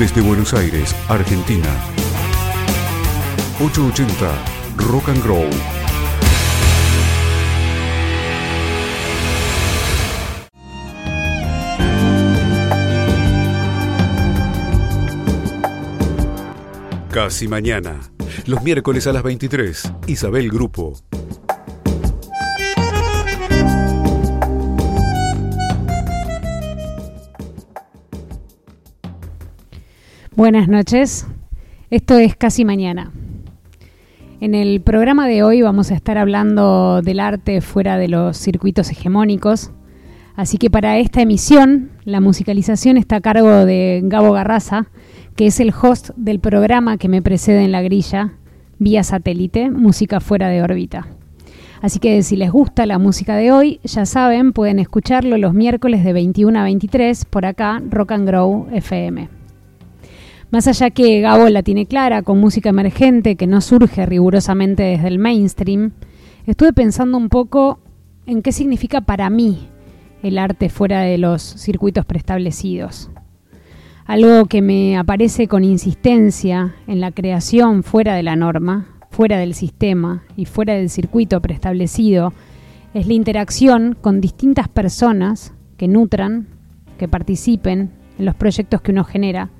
Desde Buenos Aires, Argentina. 880 Rock and Grow. Casi mañana. Los miércoles a las 23. Isabel Grupo. Buenas noches, esto es Casi Mañana. En el programa de hoy vamos a estar hablando del arte fuera de los circuitos hegemónicos, así que para esta emisión la musicalización está a cargo de Gabo Garraza, que es el host del programa que me precede en la grilla, vía satélite, Música fuera de órbita. Así que si les gusta la música de hoy, ya saben, pueden escucharlo los miércoles de 21 a 23 por acá, Rock and Grow FM. Más allá que Gabo la tiene clara con música emergente que no surge rigurosamente desde el mainstream, estuve pensando un poco en qué significa para mí el arte fuera de los circuitos preestablecidos. Algo que me aparece con insistencia en la creación fuera de la norma, fuera del sistema y fuera del circuito preestablecido es la interacción con distintas personas que nutran, que participen en los proyectos que uno genera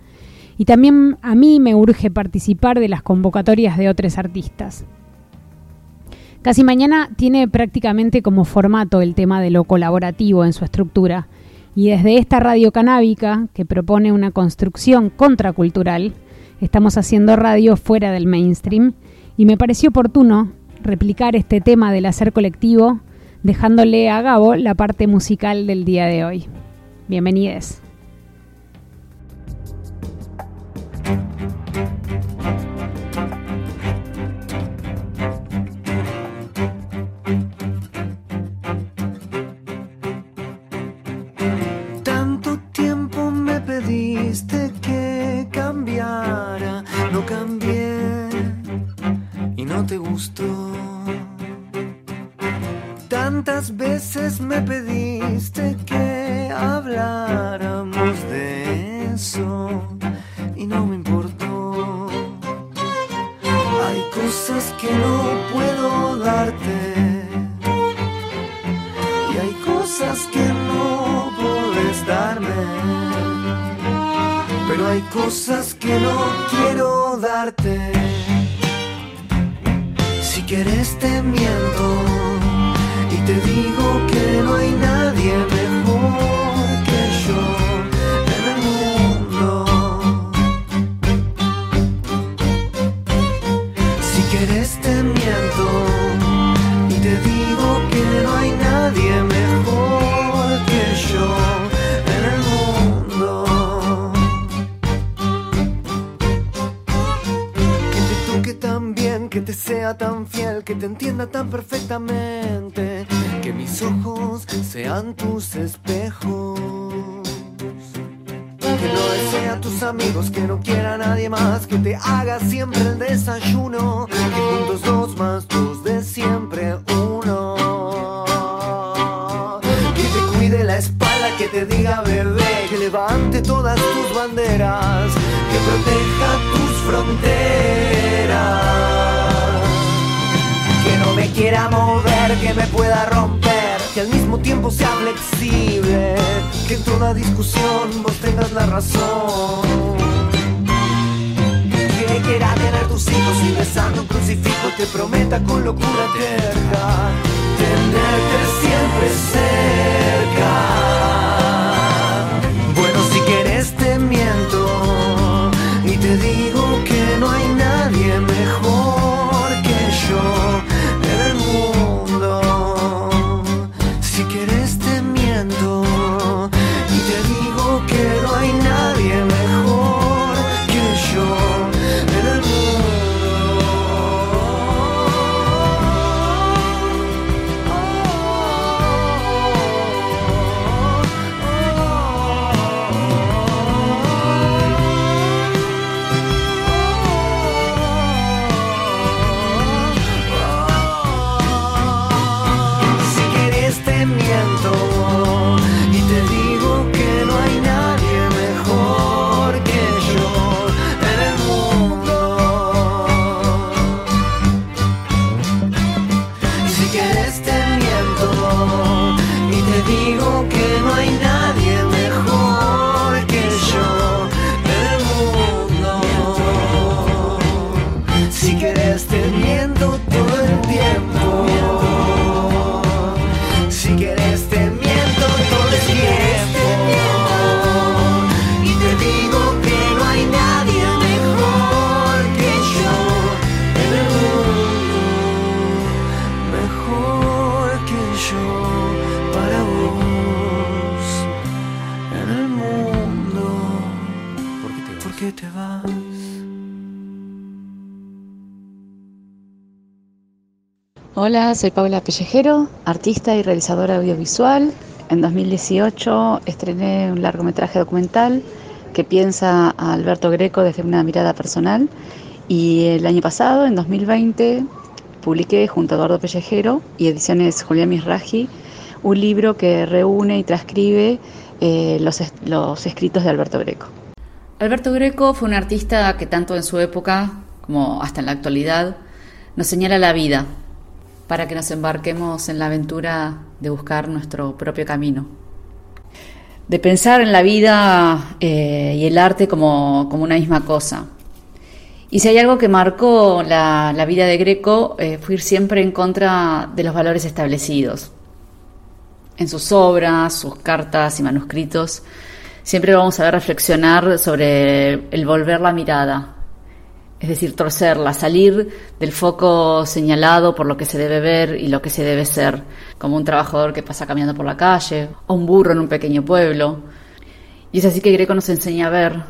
y también a mí me urge participar de las convocatorias de otros artistas. Casi mañana tiene prácticamente como formato el tema de lo colaborativo en su estructura, y desde esta radio canábica, que propone una construcción contracultural, estamos haciendo radio fuera del mainstream, y me pareció oportuno replicar este tema del hacer colectivo, dejándole a Gabo la parte musical del día de hoy. Bienvenidos. Tanto Soy Paula Pellejero, artista y realizadora audiovisual. En 2018 estrené un largometraje documental que piensa a Alberto Greco desde una mirada personal y el año pasado, en 2020, publiqué junto a Eduardo Pellejero y Ediciones Julián Misraji un libro que reúne y transcribe eh, los escritos de Alberto Greco. Alberto Greco fue un artista que tanto en su época como hasta en la actualidad nos señala la vida para que nos embarquemos en la aventura de buscar nuestro propio camino. De pensar en la vida eh, y el arte como, como, una misma cosa. Y si hay algo que marcó la, la vida de Greco eh, fue ir siempre en contra de los valores establecidos. En sus obras, sus cartas y manuscritos, siempre vamos a ver reflexionar sobre el volver la mirada, es decir, torcerla, salir del foco señalado por lo que se debe ver y lo que se debe ser, como un trabajador que pasa caminando por la calle o un burro en un pequeño pueblo. Y es así que Greco nos enseña a ver,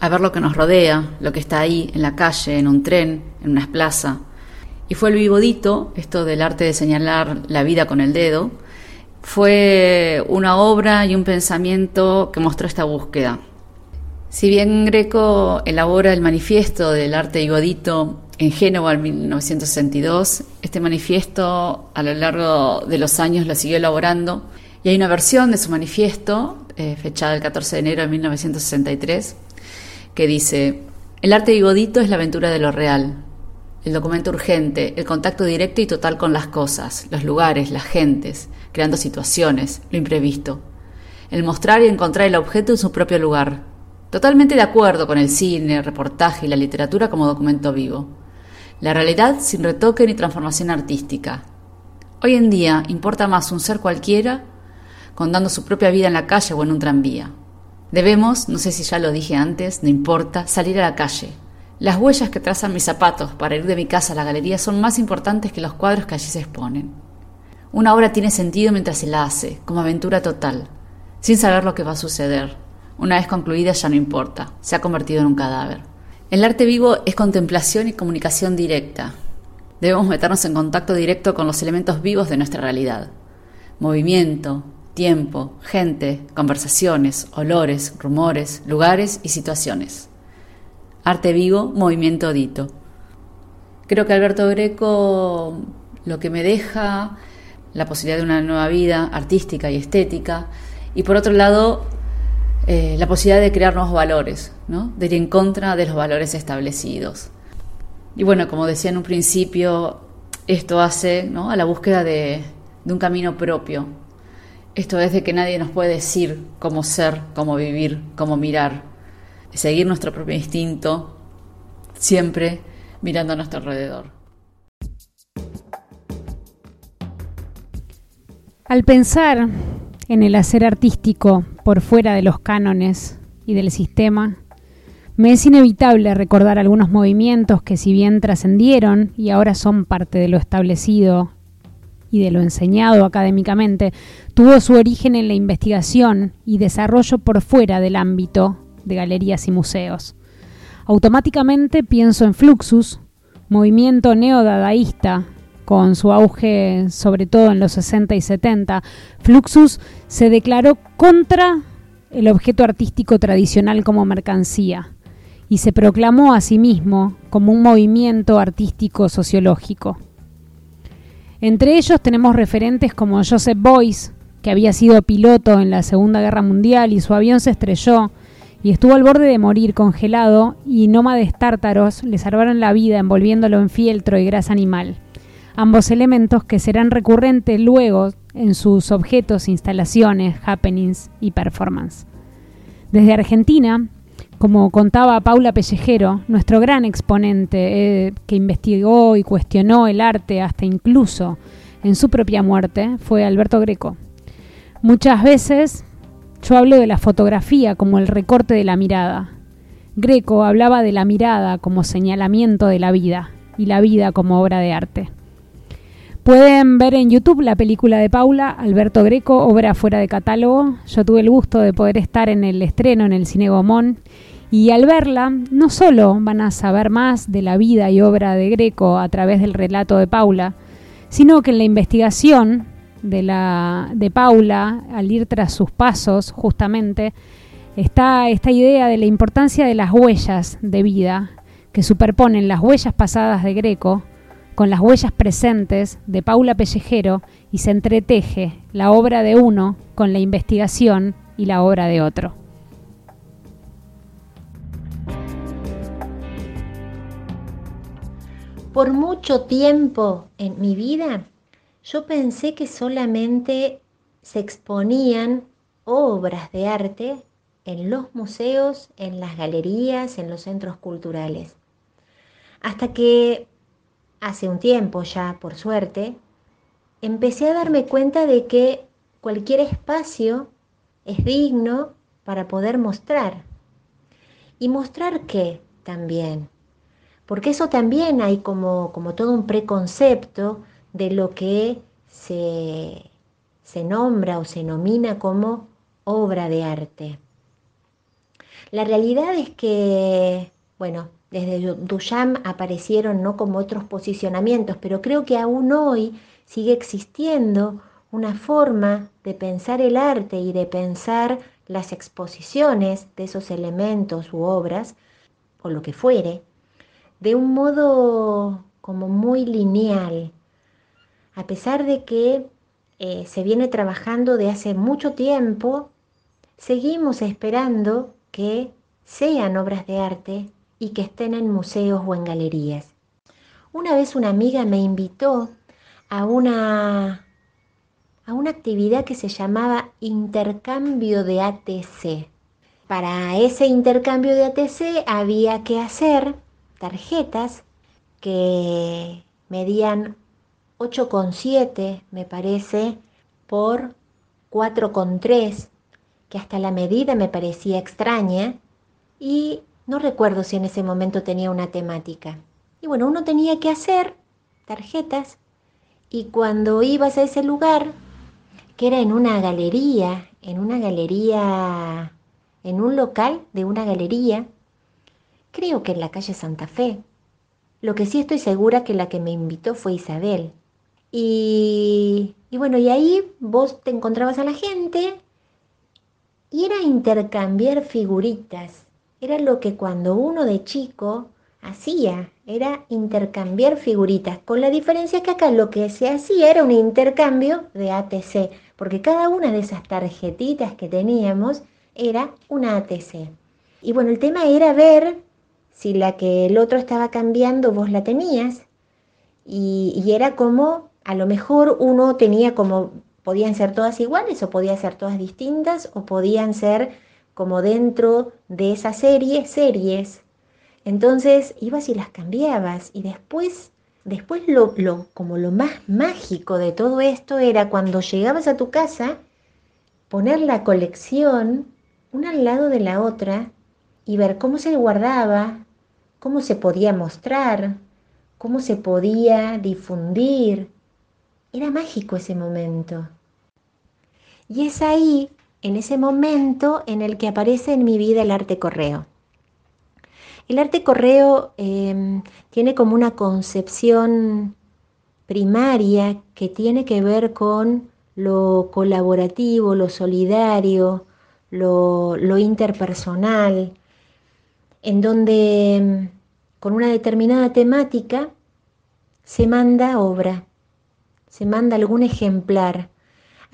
a ver lo que nos rodea, lo que está ahí, en la calle, en un tren, en una plaza. Y fue el vivodito, esto del arte de señalar la vida con el dedo, fue una obra y un pensamiento que mostró esta búsqueda. Si bien Greco elabora el manifiesto del arte vivodito en Génova en 1962, este manifiesto a lo largo de los años lo siguió elaborando y hay una versión de su manifiesto, eh, fechada el 14 de enero de 1963, que dice, el arte vivodito es la aventura de lo real, el documento urgente, el contacto directo y total con las cosas, los lugares, las gentes, creando situaciones, lo imprevisto. El mostrar y encontrar el objeto en su propio lugar. Totalmente de acuerdo con el cine, el reportaje y la literatura como documento vivo. La realidad sin retoque ni transformación artística. Hoy en día importa más un ser cualquiera contando su propia vida en la calle o en un tranvía. Debemos, no sé si ya lo dije antes, no importa, salir a la calle. Las huellas que trazan mis zapatos para ir de mi casa a la galería son más importantes que los cuadros que allí se exponen. Una obra tiene sentido mientras se la hace, como aventura total, sin saber lo que va a suceder. Una vez concluida ya no importa, se ha convertido en un cadáver. El arte vivo es contemplación y comunicación directa. Debemos meternos en contacto directo con los elementos vivos de nuestra realidad. Movimiento, tiempo, gente, conversaciones, olores, rumores, lugares y situaciones. Arte vivo, movimiento dito. Creo que Alberto Greco lo que me deja la posibilidad de una nueva vida artística y estética, y por otro lado, eh, la posibilidad de crear nuevos valores, ¿no? de ir en contra de los valores establecidos. Y bueno, como decía en un principio, esto hace ¿no? a la búsqueda de, de un camino propio. Esto es de que nadie nos puede decir cómo ser, cómo vivir, cómo mirar. Seguir nuestro propio instinto, siempre mirando a nuestro alrededor. Al pensar en el hacer artístico por fuera de los cánones y del sistema, me es inevitable recordar algunos movimientos que si bien trascendieron y ahora son parte de lo establecido y de lo enseñado académicamente, tuvo su origen en la investigación y desarrollo por fuera del ámbito de galerías y museos. Automáticamente pienso en Fluxus, movimiento neodadaísta con su auge sobre todo en los 60 y 70, Fluxus se declaró contra el objeto artístico tradicional como mercancía y se proclamó a sí mismo como un movimiento artístico sociológico. Entre ellos tenemos referentes como Joseph Beuys, que había sido piloto en la Segunda Guerra Mundial y su avión se estrelló y estuvo al borde de morir congelado y nómades tártaros le salvaron la vida envolviéndolo en fieltro y grasa animal ambos elementos que serán recurrentes luego en sus objetos, instalaciones, happenings y performance. Desde Argentina, como contaba Paula Pellejero, nuestro gran exponente eh, que investigó y cuestionó el arte hasta incluso en su propia muerte, fue Alberto Greco. Muchas veces yo hablo de la fotografía como el recorte de la mirada. Greco hablaba de la mirada como señalamiento de la vida y la vida como obra de arte. Pueden ver en YouTube la película de Paula, Alberto Greco, obra fuera de catálogo. Yo tuve el gusto de poder estar en el estreno en el Cine Gomón Y al verla, no solo van a saber más de la vida y obra de Greco a través del relato de Paula, sino que en la investigación de, la, de Paula, al ir tras sus pasos, justamente, está esta idea de la importancia de las huellas de vida que superponen las huellas pasadas de Greco con las huellas presentes de Paula Pellejero y se entreteje la obra de uno con la investigación y la obra de otro. Por mucho tiempo en mi vida yo pensé que solamente se exponían obras de arte en los museos, en las galerías, en los centros culturales. Hasta que hace un tiempo ya, por suerte, empecé a darme cuenta de que cualquier espacio es digno para poder mostrar. ¿Y mostrar qué también? porque eso también hay como, como todo un preconcepto de lo que se, se nombra o se nomina como obra de arte. La realidad es que, bueno, desde Duchamp aparecieron no como otros posicionamientos, pero creo que aún hoy sigue existiendo una forma de pensar el arte y de pensar las exposiciones de esos elementos u obras, o lo que fuere, de un modo como muy lineal, a pesar de que eh, se viene trabajando de hace mucho tiempo, seguimos esperando que sean obras de arte y que estén en museos o en galerías. Una vez una amiga me invitó a una, a una actividad que se llamaba intercambio de ATC. Para ese intercambio de ATC había que hacer tarjetas que medían 8,7 me parece por 4,3 que hasta la medida me parecía extraña y no recuerdo si en ese momento tenía una temática. Y bueno, uno tenía que hacer tarjetas y cuando ibas a ese lugar, que era en una galería, en una galería, en un local de una galería, creo que en la calle Santa Fe. Lo que sí estoy segura que la que me invitó fue Isabel. Y, bueno, y ahí vos te encontrabas a la gente y era intercambiar figuritas. Era lo que cuando uno de chico hacía, era intercambiar figuritas, con la diferencia que acá lo que se hacía era un intercambio de ATC, porque cada una de esas tarjetitas que teníamos era una ATC. Y bueno, el tema era ver si la que el otro estaba cambiando vos la tenías. Y, era como, a lo mejor uno tenía como, podían ser todas iguales o podían ser todas distintas o podían ser como dentro de esa serie, series. Entonces ibas y las cambiabas y después, después lo, lo, como lo más mágico de todo esto era cuando llegabas a tu casa, poner la colección una al lado de la otra y ver cómo se guardaba, cómo se podía mostrar, cómo se podía difundir. Era mágico ese momento. Y es ahí, en ese momento, en el que aparece en mi vida el arte correo. El arte correo em, tiene como una concepción primaria que tiene que ver con lo colaborativo, lo solidario, lo, lo interpersonal, en donde con una determinada temática, se manda obra, se manda algún ejemplar.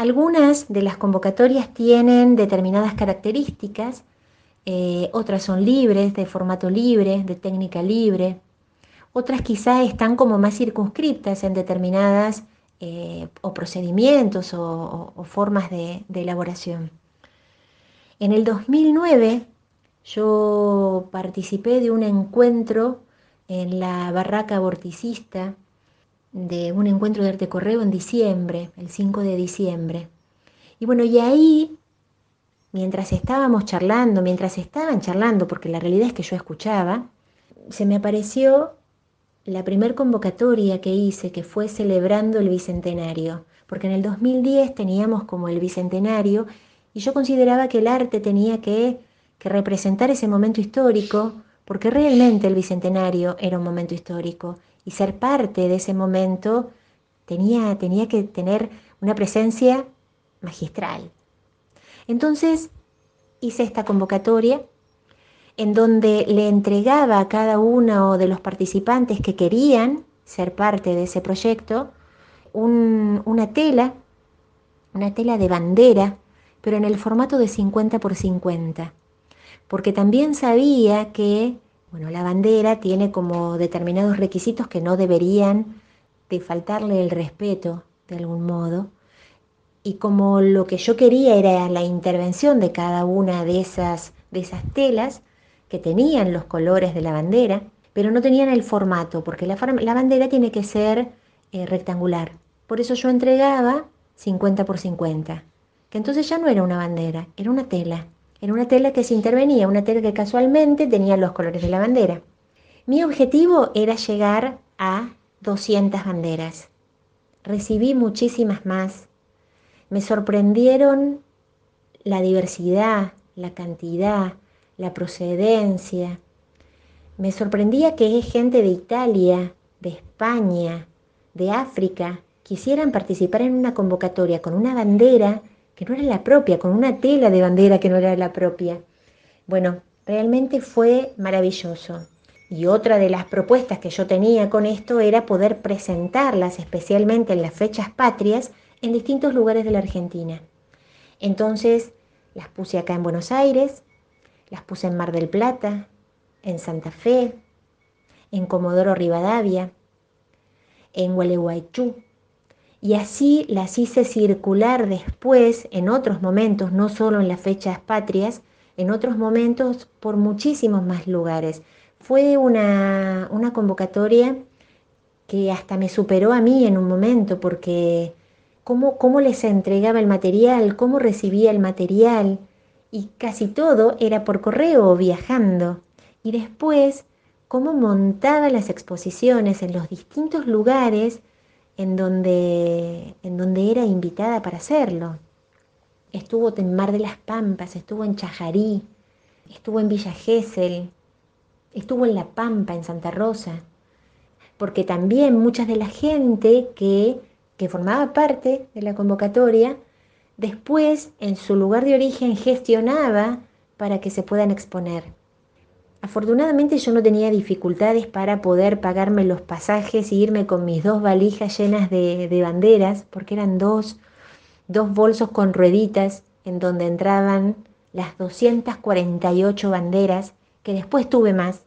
Algunas de las convocatorias tienen determinadas características, eh, otras son libres, de formato libre, de técnica libre, otras quizás están como más circunscriptas en determinadas eh, o procedimientos o, formas de, de elaboración. En el 2009 yo participé de un encuentro en la barraca vorticista, de un encuentro de arte correo en diciembre, el 5 de diciembre. Y bueno, y ahí, mientras estábamos charlando, mientras estaban charlando, porque la realidad es que yo escuchaba, se me apareció la primer convocatoria que hice, que fue celebrando el Bicentenario, porque en el 2010 teníamos como el Bicentenario y yo consideraba que el arte tenía que que representar ese momento histórico, porque realmente el Bicentenario era un momento histórico y ser parte de ese momento tenía, tenía que tener una presencia magistral. Entonces hice esta convocatoria en donde le entregaba a cada uno de los participantes que querían ser parte de ese proyecto una tela, una tela de bandera, pero en el formato de 50 por 50, porque también sabía que bueno, la bandera tiene como determinados requisitos que no deberían de faltarle el respeto de algún modo. Y como lo que yo quería era la intervención de cada una de esas, de esas telas que tenían los colores de la bandera, pero no tenían el formato, porque la, la bandera tiene que ser eh, rectangular. Por eso yo entregaba 50 por 50, que entonces ya no era una bandera, era una tela. Era una tela que se intervenía, una tela que casualmente tenía los colores de la bandera. Mi objetivo era llegar a 200 banderas. Recibí muchísimas más. Me sorprendieron la diversidad, la cantidad, la procedencia. Me sorprendía que gente de Italia, de España, de África, quisieran participar en una convocatoria con una bandera que no era la propia, con una tela de bandera que no era la propia. Bueno, realmente fue maravilloso. Y otra de las propuestas que yo tenía con esto era poder presentarlas, especialmente en las fechas patrias, en distintos lugares de la Argentina. Entonces las puse acá en Buenos Aires, las puse en Mar del Plata, en Santa Fe, en Comodoro Rivadavia, en Gualeguaychú, y así las hice circular después en otros momentos, no solo en las fechas patrias, en otros momentos por muchísimos más lugares. Fue una, una convocatoria que hasta me superó a mí en un momento, porque cómo, cómo les entregaba el material, cómo recibía el material, y casi todo era por correo o viajando. Y después, cómo montaba las exposiciones en los distintos lugares en donde, en donde era invitada para hacerlo. Estuvo en Mar de las Pampas, estuvo en Chajarí, estuvo en Villa Gesell, estuvo en La Pampa, en Santa Rosa, porque también mucha de la gente que, que formaba parte de la convocatoria, después en su lugar de origen gestionaba para que se puedan exponer. Afortunadamente yo no tenía dificultades para poder pagarme los pasajes y irme con mis dos valijas llenas de, banderas, porque eran dos, dos bolsos con rueditas en donde entraban las 248 banderas, que después tuve más,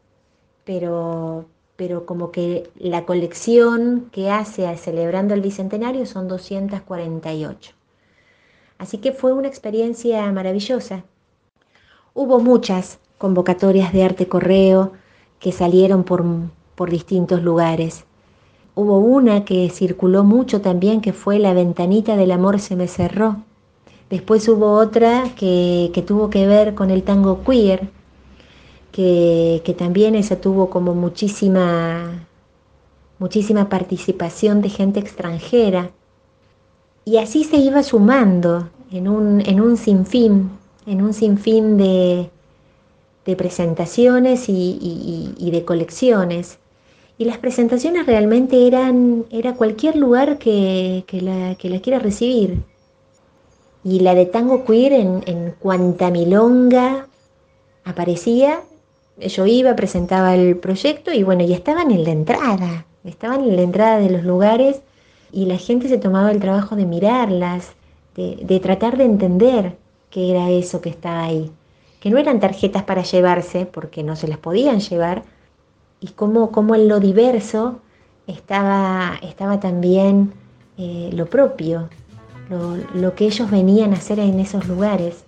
pero, pero como que la colección que hace celebrando el Bicentenario son 248. Así que fue una experiencia maravillosa. Hubo muchas, convocatorias de arte correo que salieron por, por distintos lugares. Hubo una que circuló mucho también, que fue La ventanita del amor se me cerró. Después hubo otra que, que tuvo que ver con el tango queer, que, que, también esa tuvo como muchísima, muchísima participación de gente extranjera. Y así se iba sumando en un, en un sinfín, en un sinfín de, de presentaciones y, de colecciones. Y las presentaciones realmente eran era cualquier lugar que, la, que la quiera recibir. Y la de Tango Queer en, en cuanta milonga aparecía, yo iba, presentaba el proyecto y bueno, y estaban en la entrada, estaban en la entrada de los lugares y la gente se tomaba el trabajo de mirarlas, de, de tratar de entender qué era eso que estaba ahí que no eran tarjetas para llevarse, porque no se las podían llevar, y cómo, en lo diverso estaba, estaba también eh, lo propio, lo, lo que ellos venían a hacer en esos lugares.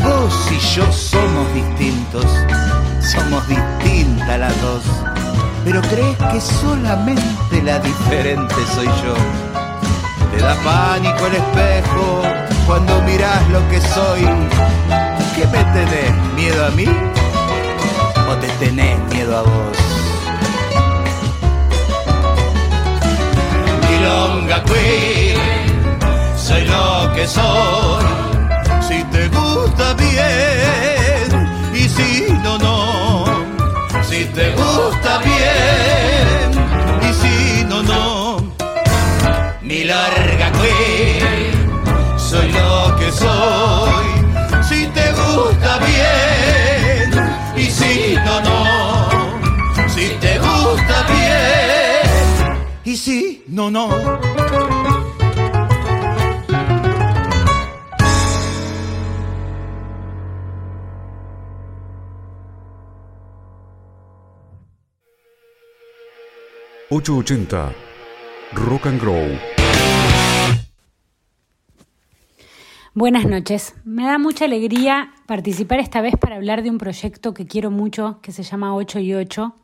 Vos y yo somos distintos, somos distintas las dos pero crees que solamente la diferente soy yo. Te da pánico el espejo cuando mirás lo que soy. ¿Qué me tenés? ¿Miedo a mí? ¿O te tenés miedo a vos? Milonga Queen, soy lo que soy. Si te gusta bien Si te gusta bien y si no, no. Mi larga queen, soy lo que soy. Si te gusta bien y si no, no. Si te gusta bien y si no, no. ...880... Rock and Grow. Buenas noches. Me da mucha alegría participar esta vez para hablar de un proyecto que quiero mucho, que se llama 8 y 8.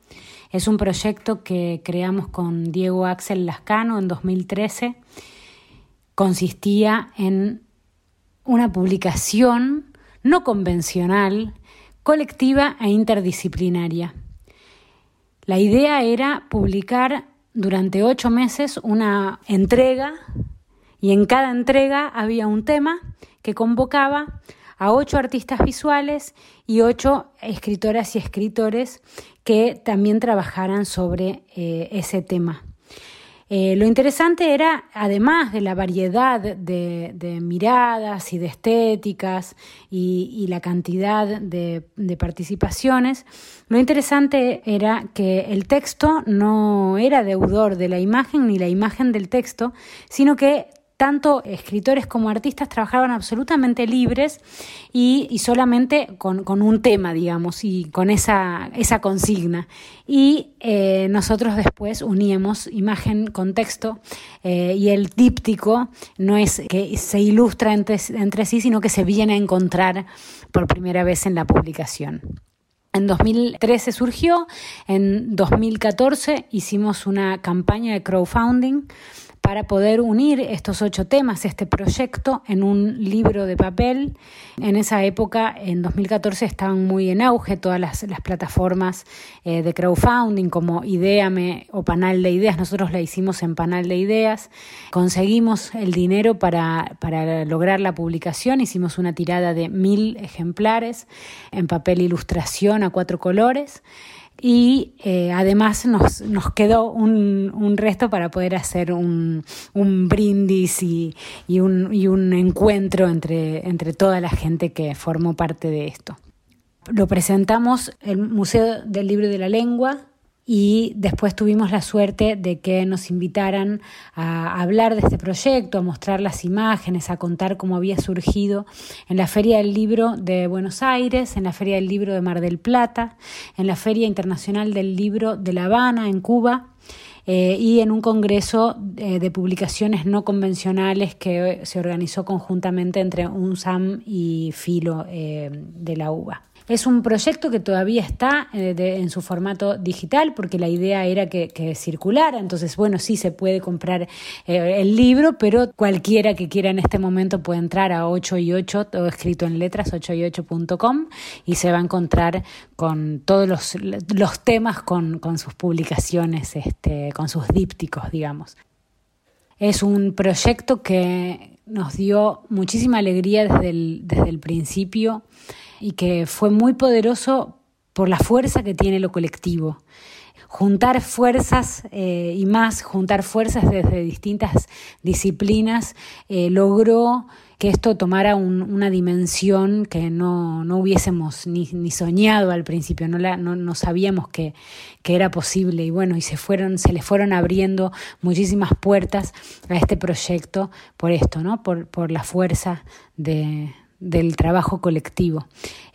Es un proyecto que creamos con Diego Axel Lascano en 2013. Consistía en una publicación no convencional, colectiva e interdisciplinaria. La idea era publicar durante ocho meses una entrega y en cada entrega había un tema que convocaba a ocho artistas visuales y ocho escritoras y escritores que también trabajaran sobre eh, ese tema. Eh, lo interesante era, además de la variedad de, miradas y de estéticas y, la cantidad de, de, participaciones, lo interesante era que el texto no era deudor de la imagen ni la imagen del texto, sino que tanto escritores como artistas trabajaban absolutamente libres y, solamente con, un tema, digamos, y con esa, consigna. Y eh, nosotros después uníamos imagen con texto eh, y el díptico no es que se ilustra entre sí, sino que se viene a encontrar por primera vez en la publicación. En 2013 surgió, en 2014 hicimos una campaña de crowdfunding para poder unir estos ocho temas, este proyecto, en un libro de papel. En esa época, en 2014, estaban muy en auge todas las, plataformas eh, de crowdfunding como Ideame o Panal de Ideas. Nosotros la hicimos en Panal de Ideas. Conseguimos el dinero para, para lograr la publicación. Hicimos una tirada de mil ejemplares en papel ilustración a cuatro colores y eh, además nos, nos quedó un, un, resto para poder hacer un, un brindis y, y, un, y, un, encuentro entre, entre toda la gente que formó parte de esto. Lo presentamos en el Museo del Libro de la Lengua y después tuvimos la suerte de que nos invitaran a hablar de este proyecto, a mostrar las imágenes, a contar cómo había surgido en la Feria del Libro de Buenos Aires, en la Feria del Libro de Mar del Plata, en la Feria Internacional del Libro de La Habana, en Cuba. Eh, y en un congreso eh, de publicaciones no convencionales que se organizó conjuntamente entre UNSAM y Filo eh, de la UBA. Es un proyecto que todavía está eh, en su formato digital porque la idea era que, circulara. Entonces, bueno, sí se puede comprar eh, el libro, pero cualquiera que quiera en este momento puede entrar a 8 y 8, todo escrito en letras, 8 y 8.com y se va a encontrar con todos los, los temas, con, con sus publicaciones, este, con sus dípticos, digamos. Es un proyecto que nos dio muchísima alegría desde el, desde el principio y que fue muy poderoso por la fuerza que tiene lo colectivo. Juntar fuerzas eh, y más, juntar fuerzas desde distintas disciplinas, eh, logró que esto tomara una dimensión que no, hubiésemos ni, soñado al principio, no, la, no, sabíamos que, que, era posible. Y bueno, y se fueron, se le fueron abriendo muchísimas puertas a este proyecto por esto, ¿no? Por, por la fuerza de, del trabajo colectivo.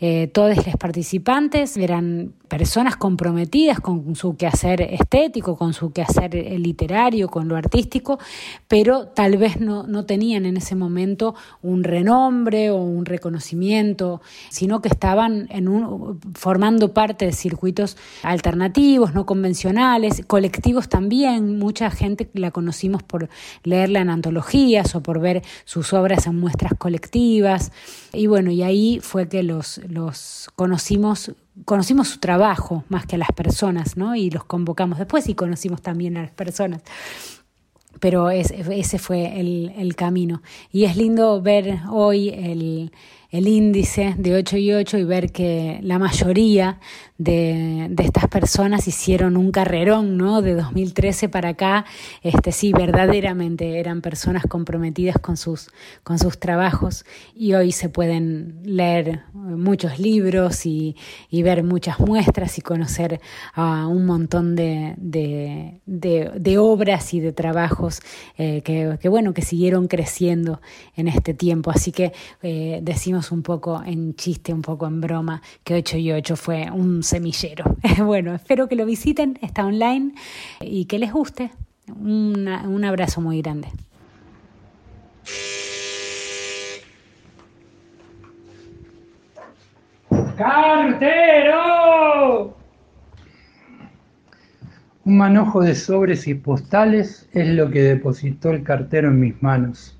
Eh, todos los participantes eran personas comprometidas con su quehacer estético, con su quehacer literario, con lo artístico, pero tal vez no, no tenían en ese momento un renombre o un reconocimiento, sino que estaban formando parte de circuitos alternativos, no convencionales, colectivos también. Mucha gente la conocimos por leerla en antologías o por ver sus obras en muestras colectivas. Y bueno, y ahí fue que los, los conocimos, conocimos su trabajo más que a las personas, ¿no? Y los convocamos después y conocimos también a las personas. Pero ese fue el, camino. Y es lindo ver hoy el, el índice de 8 y 8 y ver que la mayoría de, estas personas hicieron un carrerón, ¿no? De 2013 para acá, este, sí, verdaderamente eran personas comprometidas con sus, con sus trabajos y hoy se pueden leer muchos libros y, ver muchas muestras y conocer a un montón de, de, obras y de trabajos eh, que, bueno, que siguieron creciendo en este tiempo. Así que eh, decimos un poco en chiste, un poco en broma, que 8 y 8 fue un semillero. bueno, espero que lo visiten, está online y que les guste. un abrazo muy grande. ¡Cartero! Un manojo de sobres y postales es lo que depositó el cartero en mis manos.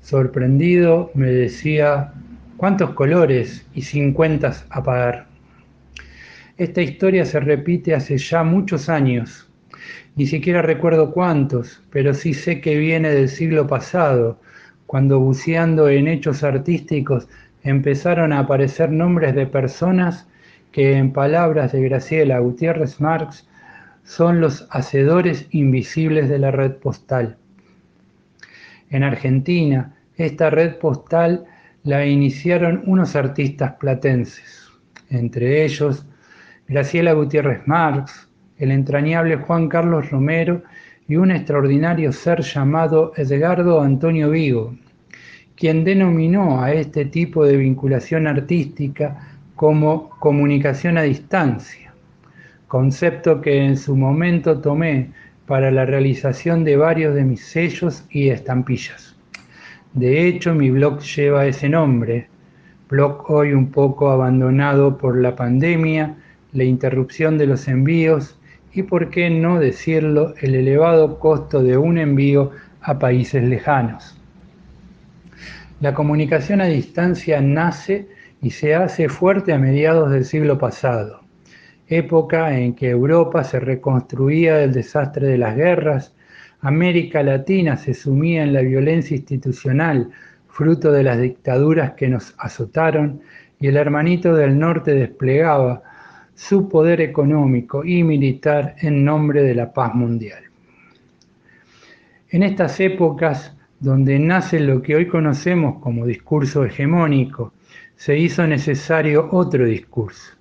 Sorprendido me decía, ¿cuántos colores y cincuentas a pagar? Esta historia se repite hace ya muchos años. Ni siquiera recuerdo cuántos, pero sí sé que viene del siglo pasado, cuando buceando en hechos artísticos empezaron a aparecer nombres de personas que en palabras de Graciela Gutiérrez Marx son los hacedores invisibles de la red postal. En Argentina, esta red postal la iniciaron unos artistas platenses, entre ellos Graciela Gutiérrez Marx, el entrañable Juan Carlos Romero y un extraordinario ser llamado Edgardo Antonio Vigo, quien denominó a este tipo de vinculación artística como comunicación a distancia, concepto que en su momento tomé para la realización de varios de mis sellos y estampillas. De hecho, mi blog lleva ese nombre, blog hoy un poco abandonado por la pandemia, la interrupción de los envíos y, por qué no decirlo, el elevado costo de un envío a países lejanos. La comunicación a distancia nace y se hace fuerte a mediados del siglo pasado, época en que Europa se reconstruía del desastre de las guerras, América Latina se sumía en la violencia institucional, fruto de las dictaduras que nos azotaron, y el hermanito del norte desplegaba su poder económico y militar en nombre de la paz mundial. En estas épocas, donde nace lo que hoy conocemos como discurso hegemónico, se hizo necesario otro discurso,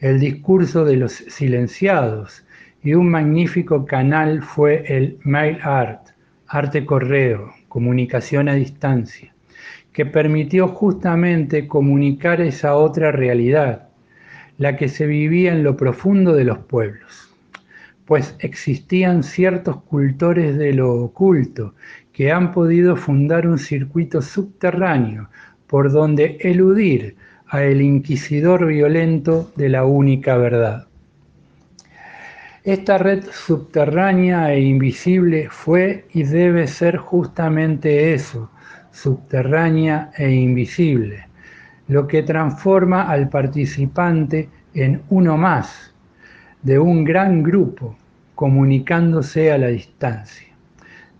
el discurso de los silenciados, y un magnífico canal fue el mail art, arte correo, comunicación a distancia, que permitió justamente comunicar esa otra realidad, la que se vivía en lo profundo de los pueblos, pues existían ciertos cultores de lo oculto que han podido fundar un circuito subterráneo por donde eludir a el inquisidor violento de la única verdad. Esta red subterránea e invisible fue y debe ser justamente eso, subterránea e invisible, lo que transforma al participante en uno más de un gran grupo comunicándose a la distancia.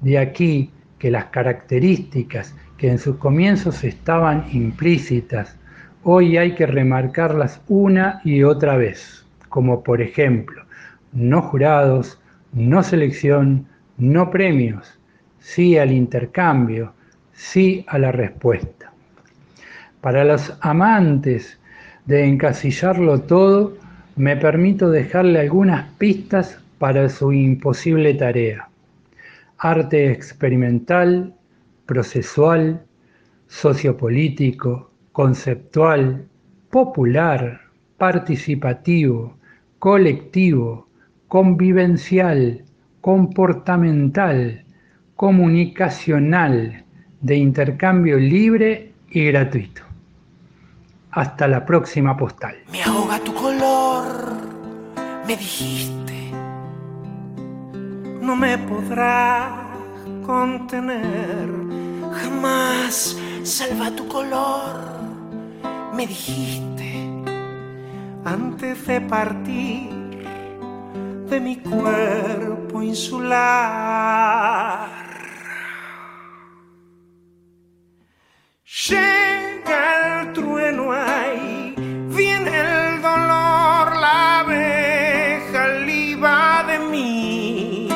De aquí que las características que en sus comienzos estaban implícitas, hoy hay que remarcarlas una y otra vez, como por ejemplo, no jurados, no selección, no premios, sí al intercambio, sí a la respuesta. Para los amantes de encasillarlo todo, me permito dejarle algunas pistas para su imposible tarea. Arte experimental, procesual, sociopolítico, conceptual, popular, participativo, colectivo, convivencial, comportamental, comunicacional, de intercambio libre y gratuito. Hasta la próxima postal. Me ahoga tu color, me dijiste. No me podrá contener. Jamás salva tu color, me dijiste. Antes de partir de mi cuerpo insular. Llega el trueno ahí, viene el dolor, la abeja liba de mí.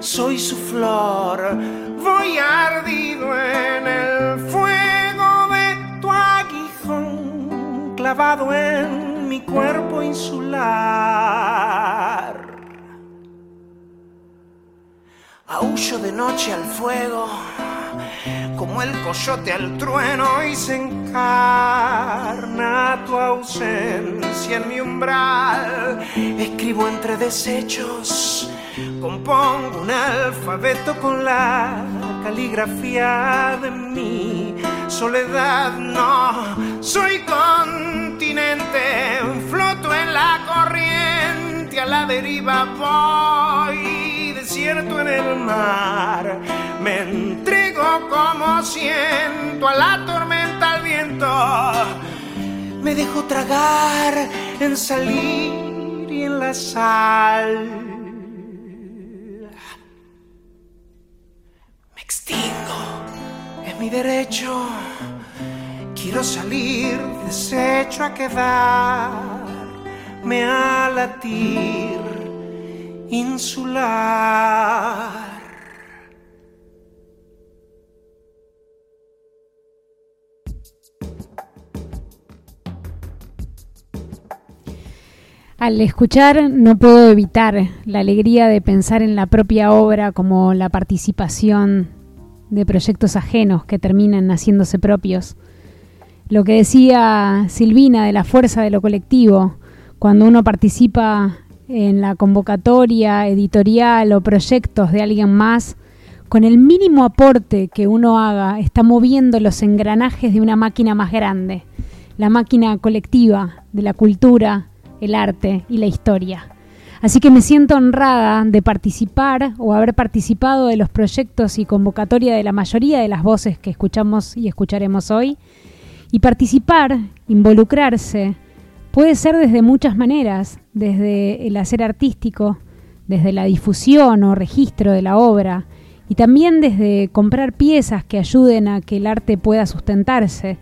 Soy su flor, voy ardido en el fuego de tu aguijón, clavado en mi cuerpo insular. Aullo de noche al fuego como el coyote al trueno, y se encarna tu ausencia en mi umbral. Escribo entre desechos, compongo un alfabeto con la caligrafía de mi soledad. No, soy continente, floto en la corriente, a la deriva voy en el mar. Me entrego como siento a la tormenta, al viento. Me dejo tragar en salir y en la sal. Me extingo, es mi derecho. Quiero salir, desecho a quedarme a latir insular. Al escuchar no puedo evitar la alegría de pensar en la propia obra como la participación de proyectos ajenos que terminan haciéndose propios. Lo que decía Silvina de la fuerza de lo colectivo, cuando uno participa en la convocatoria editorial o proyectos de alguien más, con el mínimo aporte que uno haga, está moviendo los engranajes de una máquina más grande, la máquina colectiva de la cultura, el arte y la historia. Así que me siento honrada de participar o haber participado de los proyectos y convocatoria de la mayoría de las voces que escuchamos y escucharemos hoy. Y participar, involucrarse, Puede ser desde muchas maneras, desde el hacer artístico, desde la difusión o registro de la obra, y también desde comprar piezas que ayuden a que el arte pueda sustentarse,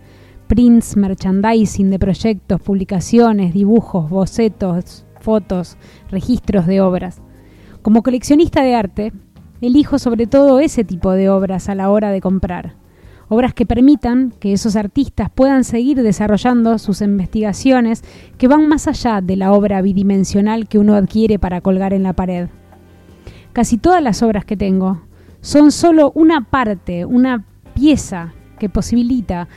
prints, merchandising de proyectos, publicaciones, dibujos, bocetos, fotos, registros de obras. Como coleccionista de arte, elijo sobre todo ese tipo de obras a la hora de comprar obras que permitan que esos artistas puedan seguir desarrollando sus investigaciones que van más allá de la obra bidimensional que uno adquiere para colgar en la pared. Casi todas las obras que tengo son solo una parte, una pieza que posibilita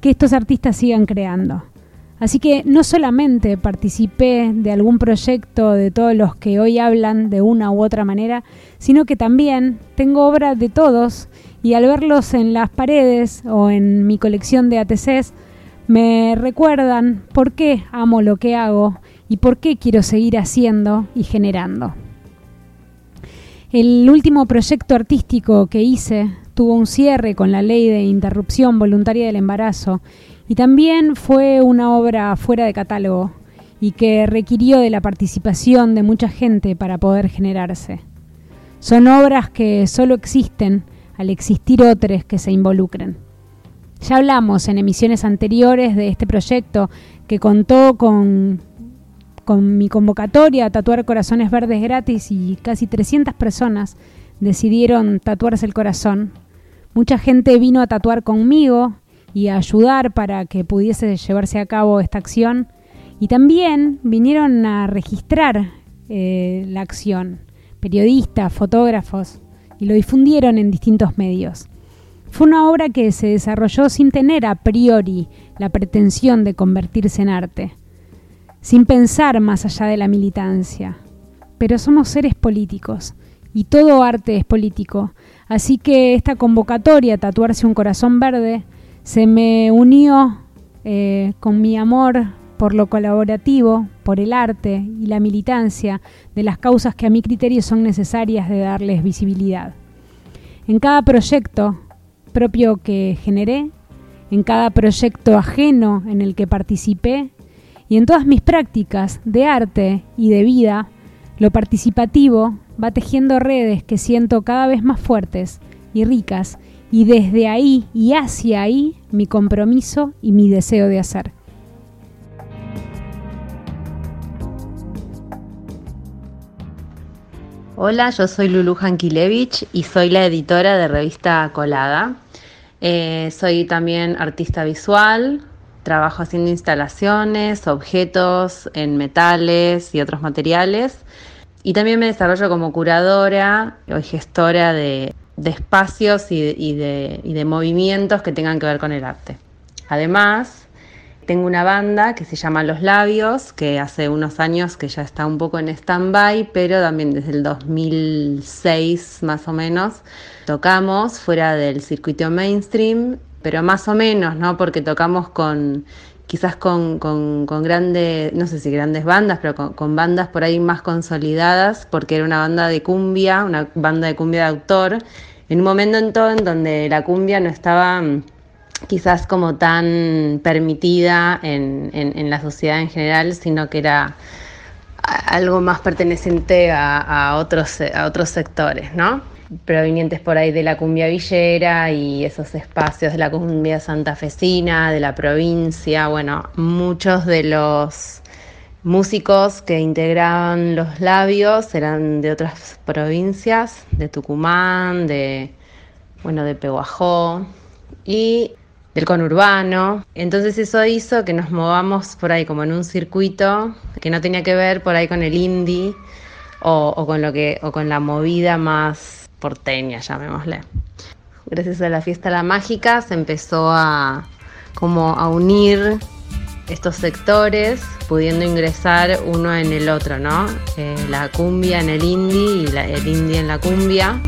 que estos artistas sigan creando. Así que no solamente participé de algún proyecto de todos los que hoy hablan de una u otra manera, sino que también tengo obra de todos y al verlos en las paredes o en mi colección de ATCs, me recuerdan por qué amo lo que hago y por qué quiero seguir haciendo y generando. El último proyecto artístico que hice tuvo un cierre con la ley de interrupción voluntaria del embarazo y también fue una obra fuera de catálogo y que requirió de la participación de mucha gente para poder generarse. Son obras que solo existen al existir otros que se involucren. Ya hablamos en emisiones anteriores de este proyecto que contó con, con mi convocatoria a tatuar corazones verdes gratis y casi 300 personas decidieron tatuarse el corazón. Mucha gente vino a tatuar conmigo y a ayudar para que pudiese llevarse a cabo esta acción y también vinieron a registrar eh, la acción, periodistas, fotógrafos, y lo difundieron en distintos medios. Fue una obra que se desarrolló sin tener a priori la pretensión de convertirse en arte, sin pensar más allá de la militancia. Pero somos seres políticos y todo arte es político, así que esta convocatoria, Tatuarse un Corazón Verde, se me unió eh, con mi amor por lo colaborativo, por el arte y la militancia de las causas que a mi criterio son necesarias de darles visibilidad. En cada proyecto propio que generé, en cada proyecto ajeno en el que participé y en todas mis prácticas de arte y de vida, lo participativo va tejiendo redes que siento cada vez más fuertes y ricas y desde ahí y hacia ahí mi compromiso y mi deseo de hacer. Hola, yo soy Lulu Jankilevich y soy la editora de revista Colada. Eh, soy también artista visual, trabajo haciendo instalaciones, objetos en metales y otros materiales. Y también me desarrollo como curadora y gestora de, espacios y de movimientos que tengan que ver con el arte. Además, tengo una banda que se llama Los Labios, que hace unos años que ya está un poco en stand-by, pero también desde el 2006 más o menos tocamos fuera del circuito mainstream, pero más o menos, ¿no? Porque tocamos con quizás con, grandes, no sé si grandes bandas, pero con, con, bandas por ahí más consolidadas, porque era una banda de cumbia, una banda de cumbia de autor, en un momento en todo en donde la cumbia no estaba quizás como tan permitida en, la sociedad en general, sino que era algo más perteneciente a, otros, a otros sectores, ¿no? Provenientes por ahí de la cumbia villera y esos espacios de la cumbia santafesina, de la provincia, bueno, muchos de los músicos que integraban los labios eran de otras provincias, de Tucumán, de, bueno, de Pehuajó, y del conurbano. Entonces eso hizo que nos movamos por ahí como en un circuito que no tenía que ver por ahí con el indie o, con lo que o con la movida más porteña, llamémosle. Gracias a la fiesta La Mágica se empezó a como a unir estos sectores, pudiendo ingresar uno en el otro, ¿no? Eh, la cumbia en el indie y el indie en la cumbia.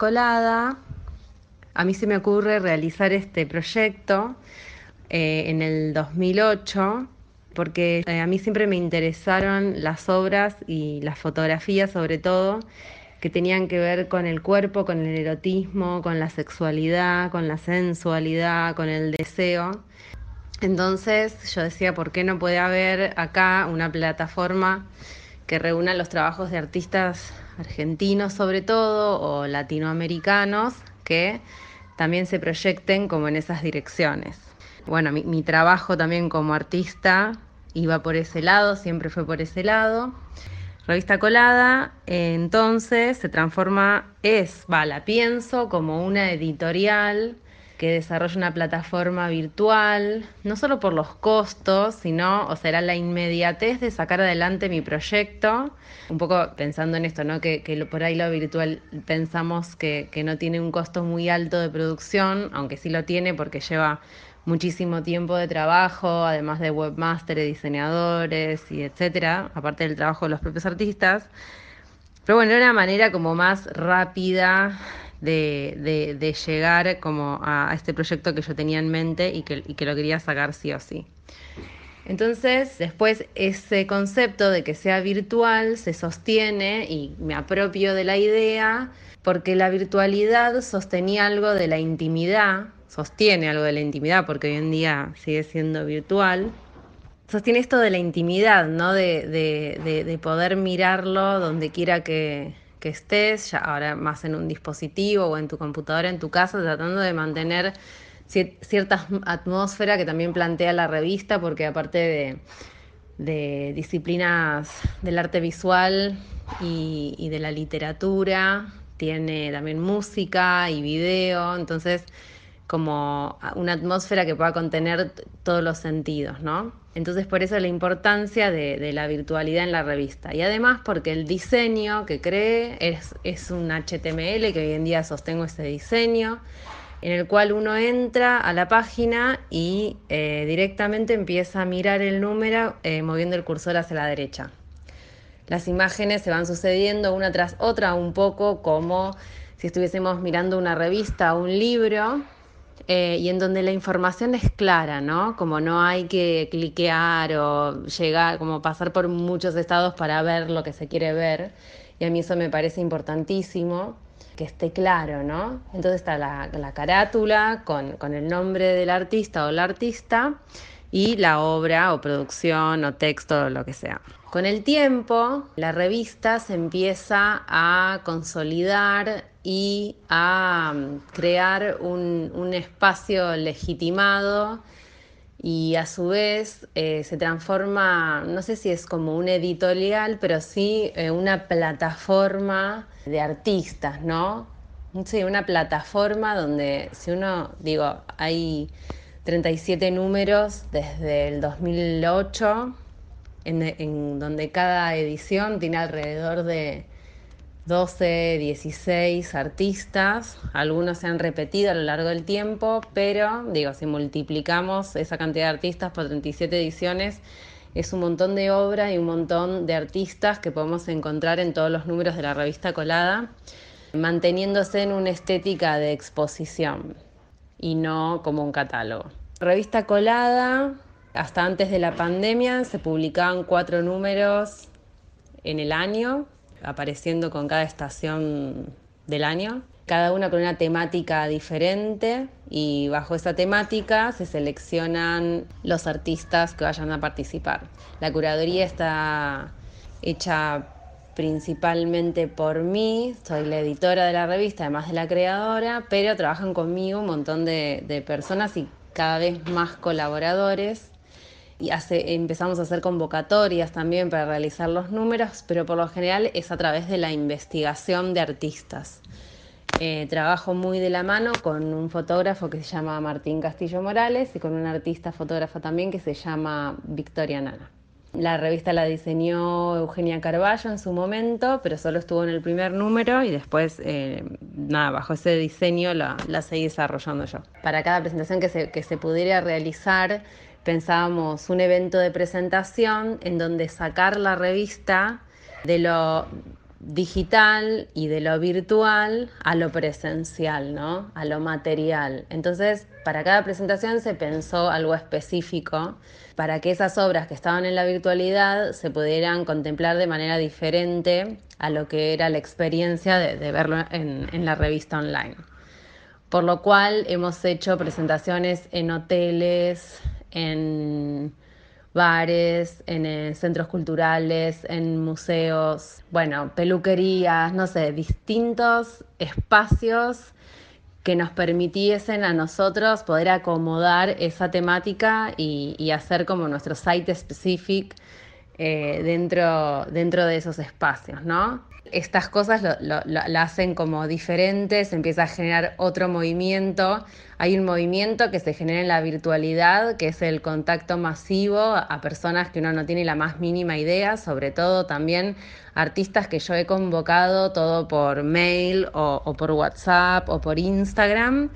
Colada, a mí se me ocurre realizar este proyecto eh, en el 2008 porque eh, a mí siempre me interesaron las obras y las fotografías sobre todo que tenían que ver con el cuerpo, con el erotismo, con la sexualidad, con la sensualidad, con el deseo. Entonces yo decía, ¿por qué no puede haber acá una plataforma que reúna los trabajos de artistas argentinos sobre todo o latinoamericanos que también se proyecten como en esas direcciones. Bueno, mi, trabajo también como artista iba por ese lado, siempre fue por ese lado. Revista Colada, entonces se transforma, es, va, la pienso como una editorial que desarrolla una plataforma virtual, no solo por los costos, sino, o sea, era la inmediatez de sacar adelante mi proyecto, un poco pensando en esto, ¿no? Que, que por ahí lo virtual pensamos que, que no tiene un costo muy alto de producción, aunque sí lo tiene porque lleva muchísimo tiempo de trabajo, además de webmaster, diseñadores y etcétera, aparte del trabajo de los propios artistas. Pero bueno, era una manera como más rápida de, de, llegar como a, este proyecto que yo tenía en mente y que, y que lo quería sacar sí o sí. Entonces, después ese concepto de que sea virtual se sostiene y me apropio de la idea porque la virtualidad sostenía algo de la intimidad sostiene algo de la intimidad, porque hoy en día sigue siendo virtual, sostiene esto de la intimidad, ¿no? De, de, poder mirarlo donde quiera que, que, estés, ya ahora más en un dispositivo o en tu computadora, en tu casa, tratando de mantener cierta atmósfera que también plantea la revista, porque aparte de, disciplinas del arte visual y, y de la literatura, tiene también música y video, entonces como una atmósfera que pueda contener todos los sentidos, ¿no? Entonces por eso la importancia de, la virtualidad en la revista. Y además porque el diseño que cree es, un HTML, que hoy en día sostengo ese diseño, en el cual uno entra a la página y eh, directamente empieza a mirar el número eh, moviendo el cursor hacia la derecha. Las imágenes se van sucediendo una tras otra, un poco como si estuviésemos mirando una revista o un libro, eh, y en donde la información es clara, ¿no? Como no hay que cliquear o llegar, como pasar por muchos estados para ver lo que se quiere ver. Y a mí eso me parece importantísimo, que esté claro, ¿no? Entonces está la, la carátula con, con el nombre del artista o la artista y la obra o producción o texto o lo que sea. Con el tiempo, la revista se empieza a consolidar y a mm, crear un, espacio legitimado y a su vez eh, se transforma, no sé si es como un editorial, pero sí eh, una plataforma de artistas, ¿no? Sí, una plataforma donde si uno, digo, hay 37 números desde el 2008, en donde cada edición tiene alrededor de 12, 16 artistas, algunos se han repetido a lo largo del tiempo, pero digo, si multiplicamos esa cantidad de artistas por 37 ediciones, es un montón de obra y un montón de artistas que podemos encontrar en todos los números de la revista Colada, manteniéndose en una estética de exposición y no como un catálogo. Revista Colada, hasta antes de la pandemia se publicaban cuatro números en el año, apareciendo con cada estación del año, cada una con una temática diferente y bajo esa temática se seleccionan los artistas que vayan a participar. La curaduría está hecha principalmente por mí, soy la editora de la revista, además de la creadora, pero trabajan conmigo un montón de, de personas y cada vez más colaboradores y empezamos a hacer convocatorias también para realizar los números, pero por lo general es a través de la investigación de artistas. Eh, trabajo muy de la mano con un fotógrafo que se llama Martín Castillo Morales y con una artista fotógrafa también que se llama Victoria Nana. La revista la diseñó Eugenia Carballo en su momento, pero solo estuvo en el primer número y después, eh, nada, bajo ese diseño la, la, seguí desarrollando yo. Para cada presentación que se, que se pudiera realizar, pensábamos un evento de presentación en donde sacar la revista de lo digital y de lo virtual a lo presencial, ¿no? A lo material. Entonces, para cada presentación se pensó algo específico para que esas obras que estaban en la virtualidad se pudieran contemplar de manera diferente a lo que era la experiencia de, verlo en, en la revista online. Por lo cual hemos hecho presentaciones en hoteles, en bares, en eh, centros culturales, en museos, bueno, peluquerías, no sé, distintos espacios que nos permitiesen a nosotros poder acomodar esa temática y, hacer como nuestro site specific eh, dentro, dentro de esos espacios, ¿no? Estas cosas lo, hacen como diferentes, empieza a generar otro movimiento. Hay un movimiento que se genera en la virtualidad, que es el contacto masivo a personas que uno no tiene la más mínima idea, sobre todo también artistas que yo he convocado todo por mail o, por WhatsApp o por Instagram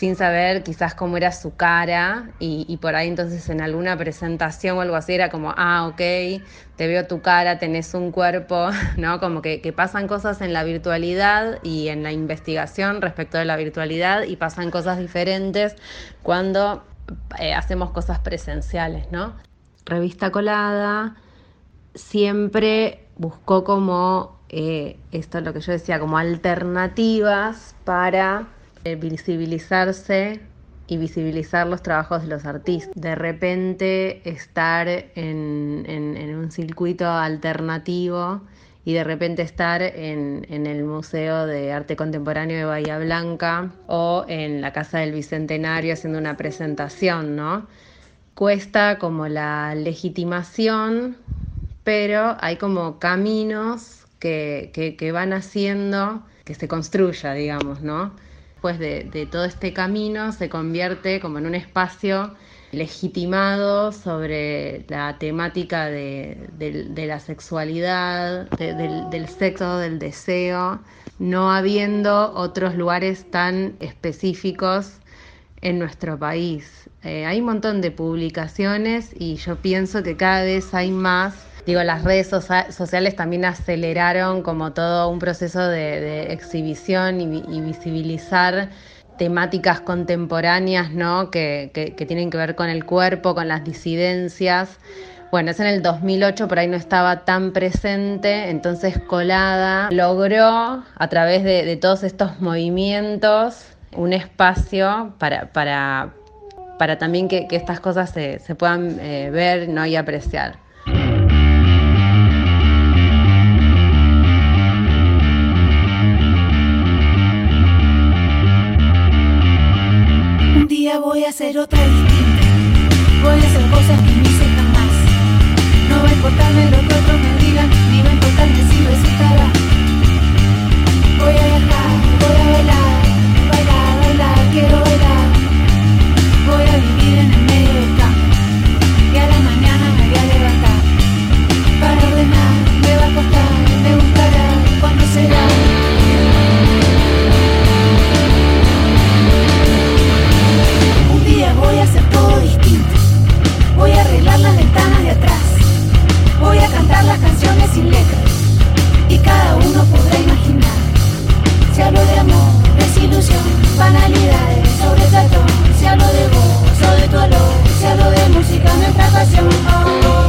sin saber quizás cómo era su cara y, por ahí entonces en alguna presentación o algo así era como, ah, ok, te veo tu cara, tenés un cuerpo, ¿no? Como que, pasan cosas en la virtualidad y en la investigación respecto de la virtualidad y pasan cosas diferentes cuando eh, hacemos cosas presenciales, ¿no? Revista colada siempre buscó como, eh, esto es lo que yo decía, como alternativas para visibilizarse y visibilizar los trabajos de los artistas. De repente estar en, un circuito alternativo y de repente estar en, el Museo de Arte Contemporáneo de Bahía Blanca o en la Casa del Bicentenario haciendo una presentación, ¿no? Cuesta como la legitimación pero hay como caminos que, van haciendo que se construya, digamos, ¿no? Después de, todo este camino se convierte como en un espacio legitimado sobre la temática de, la sexualidad, del, sexo, del deseo, no habiendo otros lugares tan específicos en nuestro país. Eh, hay un montón de publicaciones y yo pienso que cada vez hay más digo, las redes sociales también aceleraron como todo un proceso de, exhibición y, visibilizar temáticas contemporáneas, ¿no? Que, tienen que ver con el cuerpo, con las disidencias. Bueno, es en el 2008, por ahí no estaba tan presente, entonces Colada logró, a través de, todos estos movimientos, un espacio para, también que, estas cosas se, puedan eh, ver ¿no? y apreciar. A hacer otra distinta. Voy a hacer cosas que no hice jamás. No va a importarme lo que otros me digan, ni va a importarme si resultará. Voy a viajar, voy a bailar, A cantar las canciones sin letras. Y cada uno podrá imaginar. Si hablo de amor, desilusión, banalidades, sobre todo. Si hablo de voz o de tu olor. Si hablo de música, nuestra pasión. Oh, oh, oh,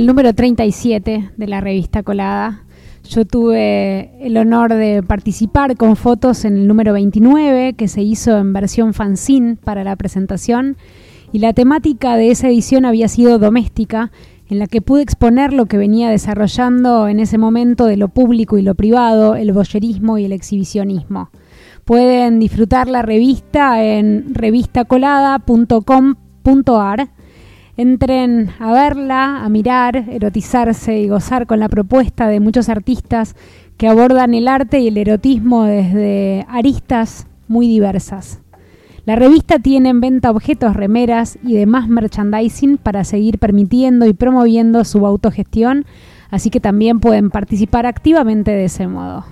el número 37 de la revista Colada. Yo tuve el honor de participar con fotos en el número 29, que se hizo en versión fanzine para la presentación, y la temática de esa edición había sido doméstica, en la que pude exponer lo que venía desarrollando en ese momento de lo público y lo privado, el boyerismo y el exhibicionismo. Pueden disfrutar la revista en revistacolada.com.ar. Entren a verla, a mirar, erotizarse y gozar con la propuesta de muchos artistas que abordan el arte y el erotismo desde aristas muy diversas. La revista tiene en venta objetos, remeras y demás merchandising para seguir permitiendo y promoviendo su autogestión, así que también pueden participar activamente de ese modo.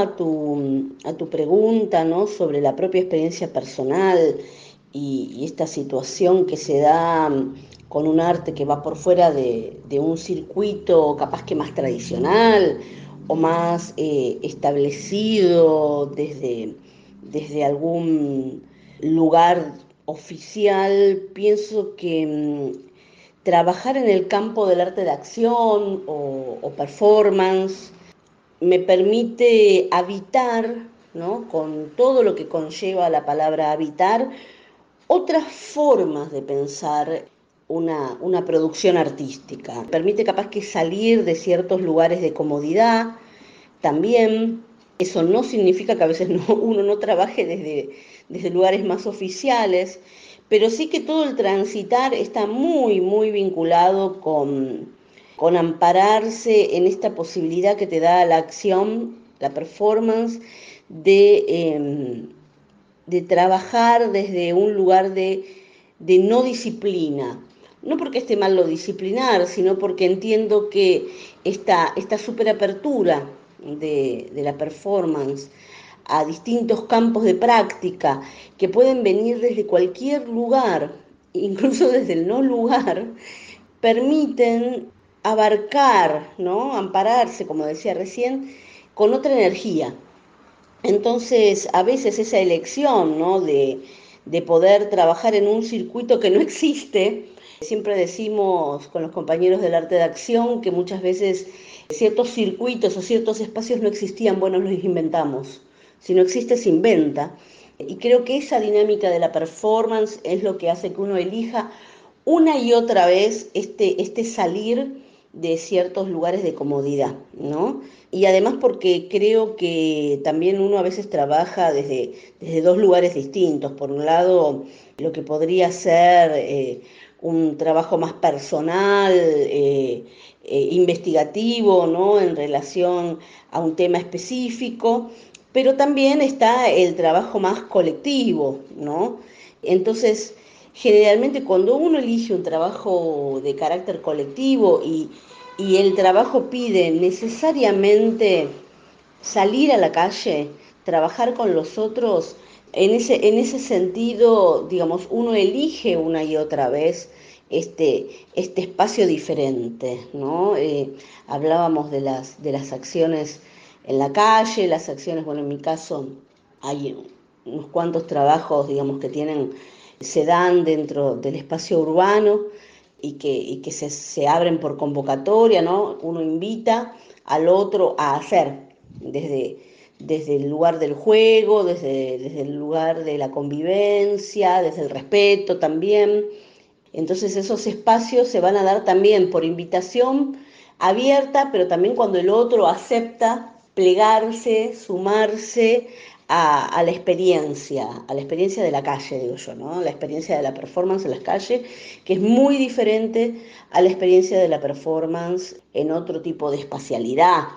A tu, a tu pregunta ¿no? sobre la propia experiencia personal y, esta situación que se da mm, con un arte que va por fuera de, de un circuito capaz que más tradicional o más eh, establecido desde, desde algún lugar oficial, pienso que mm, trabajar en el campo del arte de acción o performance me permite habitar, ¿no? con todo lo que conlleva la palabra habitar, otras formas de pensar una, una producción artística. Permite capaz que salir de ciertos lugares de comodidad también. Eso no significa que a veces no- uno no trabaje desde, desde lugares más oficiales, pero sí que todo el transitar está muy, muy vinculado con, con ampararse en esta posibilidad que te da la acción, la performance, de, eh, de trabajar desde un lugar de, de no disciplina. No porque esté mal lo disciplinar, sino porque entiendo que esta, esta superapertura de, de la performance a distintos campos de práctica que pueden venir desde cualquier lugar, incluso desde el no lugar, permiten abarcar, ¿no? ampararse, como decía recién, con otra energía. Entonces, a veces esa elección ¿no? de, de poder trabajar en un circuito que no existe, siempre decimos con los compañeros del arte de acción que muchas veces ciertos circuitos o ciertos espacios no existían, bueno, los inventamos. Si no existe, se inventa. Y creo que esa dinámica de la performance es lo que hace que uno elija una y otra vez este, este salir de ciertos lugares de comodidad, ¿no? Y además porque creo que también uno a veces trabaja desde, desde dos lugares distintos. Por un lado, lo que podría ser eh, un trabajo más personal, eh, eh, investigativo, ¿no? En relación a un tema específico, pero también está el trabajo más colectivo, ¿no? Entonces, generalmente cuando uno elige un trabajo de carácter colectivo y, y el trabajo pide necesariamente salir a la calle, trabajar con los otros, en ese, en ese sentido, digamos, uno elige una y otra vez este, este espacio diferente, ¿no? Eh, hablábamos de las, de las acciones en la calle, las acciones, bueno, en mi caso hay unos cuantos trabajos, digamos, que tienen, se dan dentro del espacio urbano y que, que se, se abren por convocatoria, ¿no? Uno invita al otro a hacer desde, desde el lugar del juego, desde, desde el lugar de la convivencia, desde el respeto también. Entonces esos espacios se van a dar también por invitación abierta, pero también cuando el otro acepta plegarse, sumarse a, la experiencia, a la experiencia de la calle, digo yo, ¿no? La experiencia de la performance en las calles, que es muy diferente a la experiencia de la performance en otro tipo de espacialidad.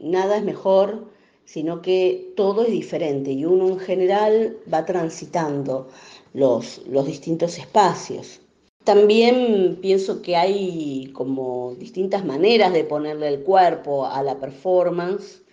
Nada es mejor, sino que todo es diferente y uno en general va transitando los, los distintos espacios. También pienso que hay como distintas maneras de ponerle el cuerpo a la performance,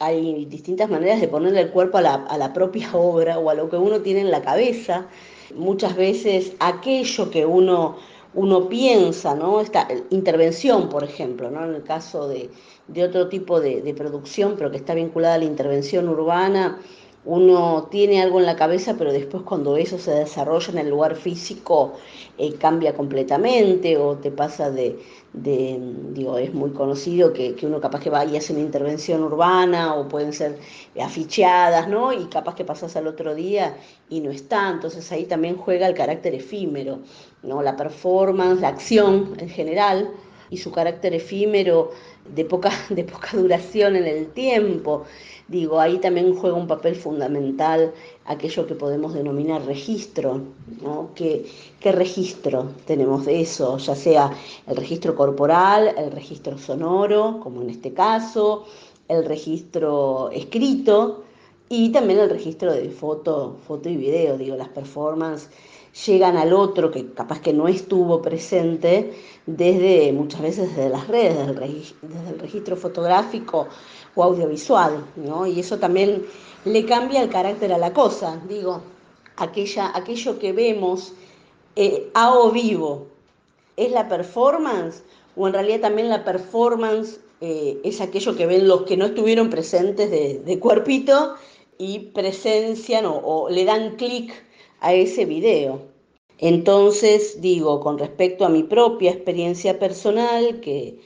hay distintas maneras de ponerle el cuerpo a la, a la, propia obra o a lo que uno tiene en la cabeza. Muchas veces aquello que uno, uno piensa, ¿no? Esta intervención, por ejemplo, ¿no? En el caso de, de otro tipo de, producción, pero que está vinculada a la intervención urbana, uno tiene algo en la cabeza, pero después cuando eso se desarrolla en el lugar físico eh, cambia completamente o te pasa de, de, digo, es muy conocido que, que, uno capaz que va y hace una intervención urbana o pueden ser aficheadas, ¿no? Y capaz que pasas al otro día y no está, entonces ahí también juega el carácter efímero, ¿no? La performance, la acción en general y su carácter efímero de poca, de poca duración en el tiempo. Digo, ahí también juega un papel fundamental aquello que podemos denominar registro, ¿no? ¿Qué, ¿Qué registro tenemos de eso? Ya sea el registro corporal, el registro sonoro, como en este caso, el registro escrito y también el registro de foto, foto y video, digo, las performances llegan al otro que capaz que no estuvo presente desde muchas veces desde las redes, desde el, registro, fotográfico o audiovisual, ¿no? Y eso también le cambia el carácter a la cosa, digo, aquella, aquello que vemos eh, a o vivo, ¿es la performance? O en realidad también la performance eh, es aquello que ven los que no estuvieron presentes de, de cuerpito y presencian o, o le dan clic a ese video. Entonces, digo, con respecto a mi propia experiencia personal, que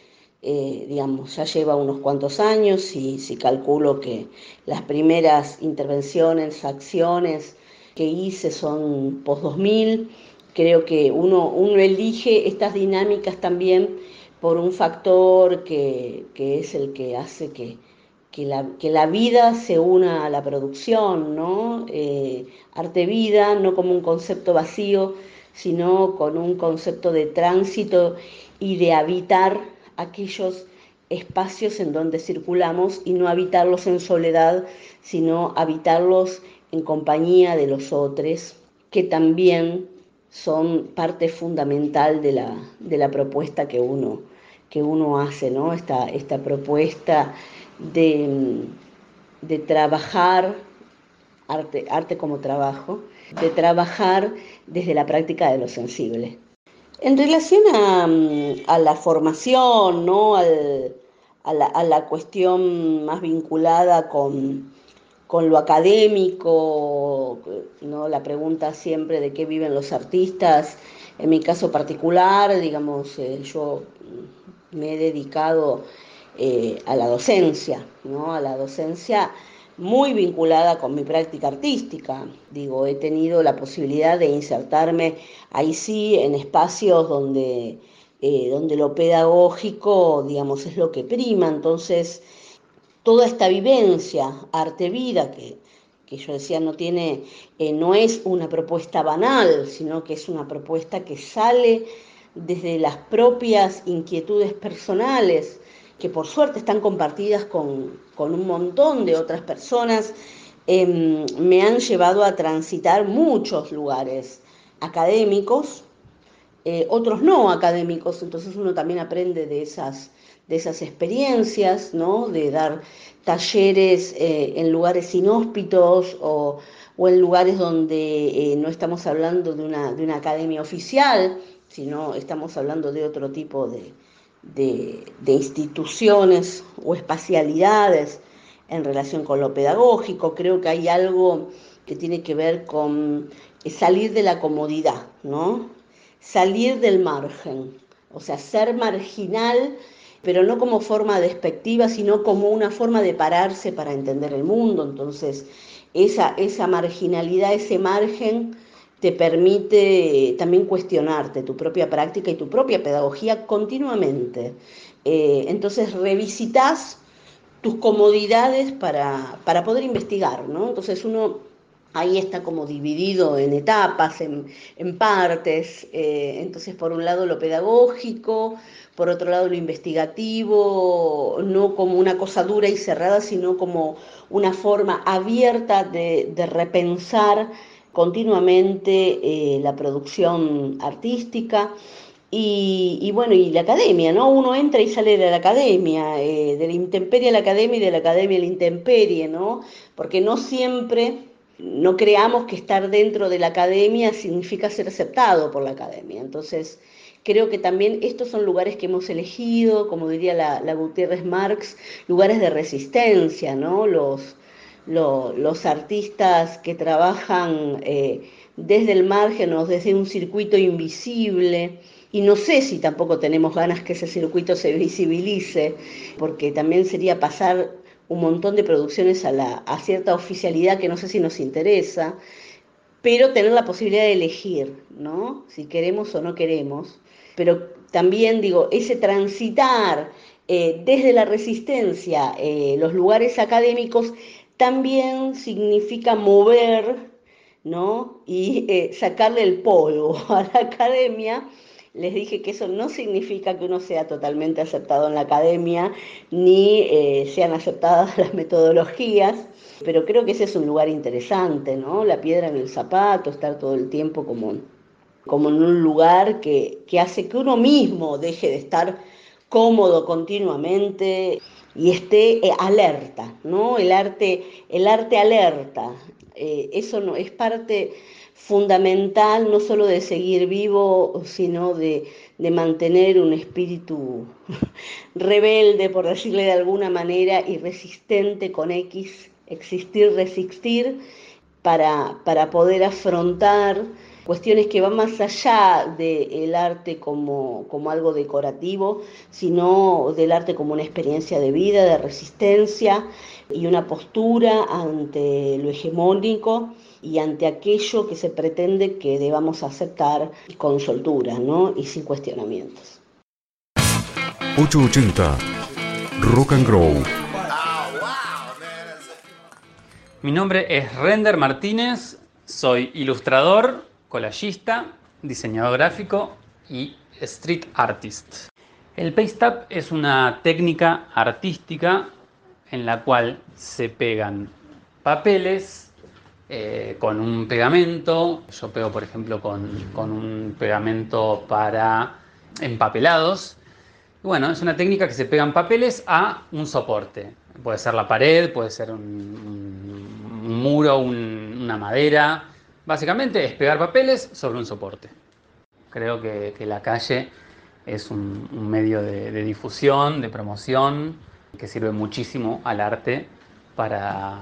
eh, digamos, ya lleva unos cuantos años y si calculo que las primeras intervenciones, acciones que hice son post-2000, creo que uno, elige estas dinámicas también por un factor que es el que hace que, que la, que la, vida se una a la producción, ¿no? Eh, arte-vida, no como un concepto vacío, sino con un concepto de tránsito y de habitar aquellos espacios en donde circulamos y no habitarlos en soledad, sino habitarlos en compañía de los otros, que también son parte fundamental de la, de la propuesta que uno, que uno hace, ¿no? esta, esta propuesta de, de trabajar, arte, arte como trabajo, de trabajar desde la práctica de lo sensible. En relación a, a la formación, ¿no? Al, a, la, a, la, cuestión más vinculada con, con, lo académico, ¿no? la pregunta siempre de qué viven los artistas, en mi caso particular, digamos, eh, yo me he dedicado eh, a la docencia, ¿no? a la docencia muy vinculada con mi práctica artística. Digo, he tenido la posibilidad de insertarme ahí sí en espacios donde eh, donde lo pedagógico, digamos, es lo que prima. Entonces, toda esta vivencia, arte-vida, que, que yo decía no tiene, eh, no es una propuesta banal, sino que es una propuesta que sale desde las propias inquietudes personales, que por suerte están compartidas con, con un montón de otras personas, eh, me han llevado a transitar muchos lugares académicos, eh, otros no académicos, entonces uno también aprende de esas, de esas experiencias, ¿no? de dar talleres eh, en lugares inhóspitos o, o en lugares donde eh, no estamos hablando de una, de una academia oficial, sino estamos hablando de otro tipo de, de, de instituciones o espacialidades en relación con lo pedagógico. Creo que hay algo que tiene que ver con salir de la comodidad, ¿no? Salir del margen, o sea, ser marginal, pero no como forma despectiva, sino como una forma de pararse para entender el mundo. Entonces, esa, esa marginalidad, ese margen, te permite también cuestionarte tu propia práctica y tu propia pedagogía continuamente. Eh, entonces, revisitas tus comodidades para, para poder investigar, ¿no? Entonces, uno ahí está como dividido en etapas, en, en partes. Eh, entonces, por un lado lo pedagógico, por otro lado lo investigativo, no como una cosa dura y cerrada, sino como una forma abierta de, de repensar continuamente eh, la producción artística. Y, bueno, y la academia, ¿no? Uno entra y sale de la academia, eh, de la intemperie a la academia y de la academia a la intemperie, ¿no? Porque no siempre no creamos que estar dentro de la academia significa ser aceptado por la academia. Entonces, creo que también estos son lugares que hemos elegido, como diría la, la Gutiérrez Marx, lugares de resistencia, ¿no? Los, lo, los artistas que trabajan eh, desde el margen o desde un circuito invisible. Y no sé si tampoco tenemos ganas que ese circuito se visibilice, porque también sería pasar un montón de producciones a, la, a cierta oficialidad que no sé si nos interesa, pero tener la posibilidad de elegir, ¿no? Si queremos o no queremos. Pero también digo, ese transitar eh, desde la resistencia eh, los lugares académicos también significa mover, ¿no? Y eh, sacarle el polvo a la academia les dije que eso no significa que uno sea totalmente aceptado en la academia, ni eh, sean aceptadas las metodologías, pero creo que ese es un lugar interesante, ¿no? La piedra en el zapato, estar todo el tiempo como, como en un lugar que, que hace que uno mismo deje de estar cómodo continuamente y esté eh, alerta, ¿no? El arte, el arte alerta, eh, eso no es parte fundamental no solo de seguir vivo, sino de, de mantener un espíritu rebelde, por decirle de alguna manera, y resistente con X, existir, resistir, para, para poder afrontar cuestiones que van más allá del arte como, como algo decorativo, sino del arte como una experiencia de vida, de resistencia y una postura ante lo hegemónico y ante aquello que se pretende que debamos aceptar con soltura ¿no? y sin cuestionamientos. 880 Rock and Grow. Mi nombre es Render Martínez, soy ilustrador, collagista, diseñador gráfico y street artist. El paste up es una técnica artística en la cual se pegan papeles eh, con un pegamento. Yo pego, por ejemplo, con, con un pegamento para empapelados. Bueno, es una técnica que se pegan papeles a un soporte. Puede ser la pared, puede ser un, muro, un, una madera. Básicamente es pegar papeles sobre un soporte. Creo que, la calle es un, medio de, difusión, de promoción, que sirve muchísimo al arte para